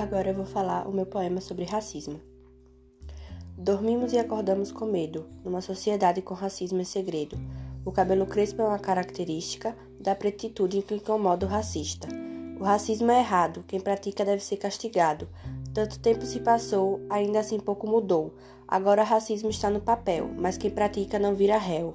Agora eu vou falar o meu poema sobre racismo. Dormimos e acordamos com medo, numa sociedade com racismo é segredo. O cabelo crespo é uma característica da pretitude que incomoda o racista. O racismo é errado, quem pratica deve ser castigado. Tanto tempo se passou, ainda assim pouco mudou. Agora o racismo está no papel, mas quem pratica não vira réu.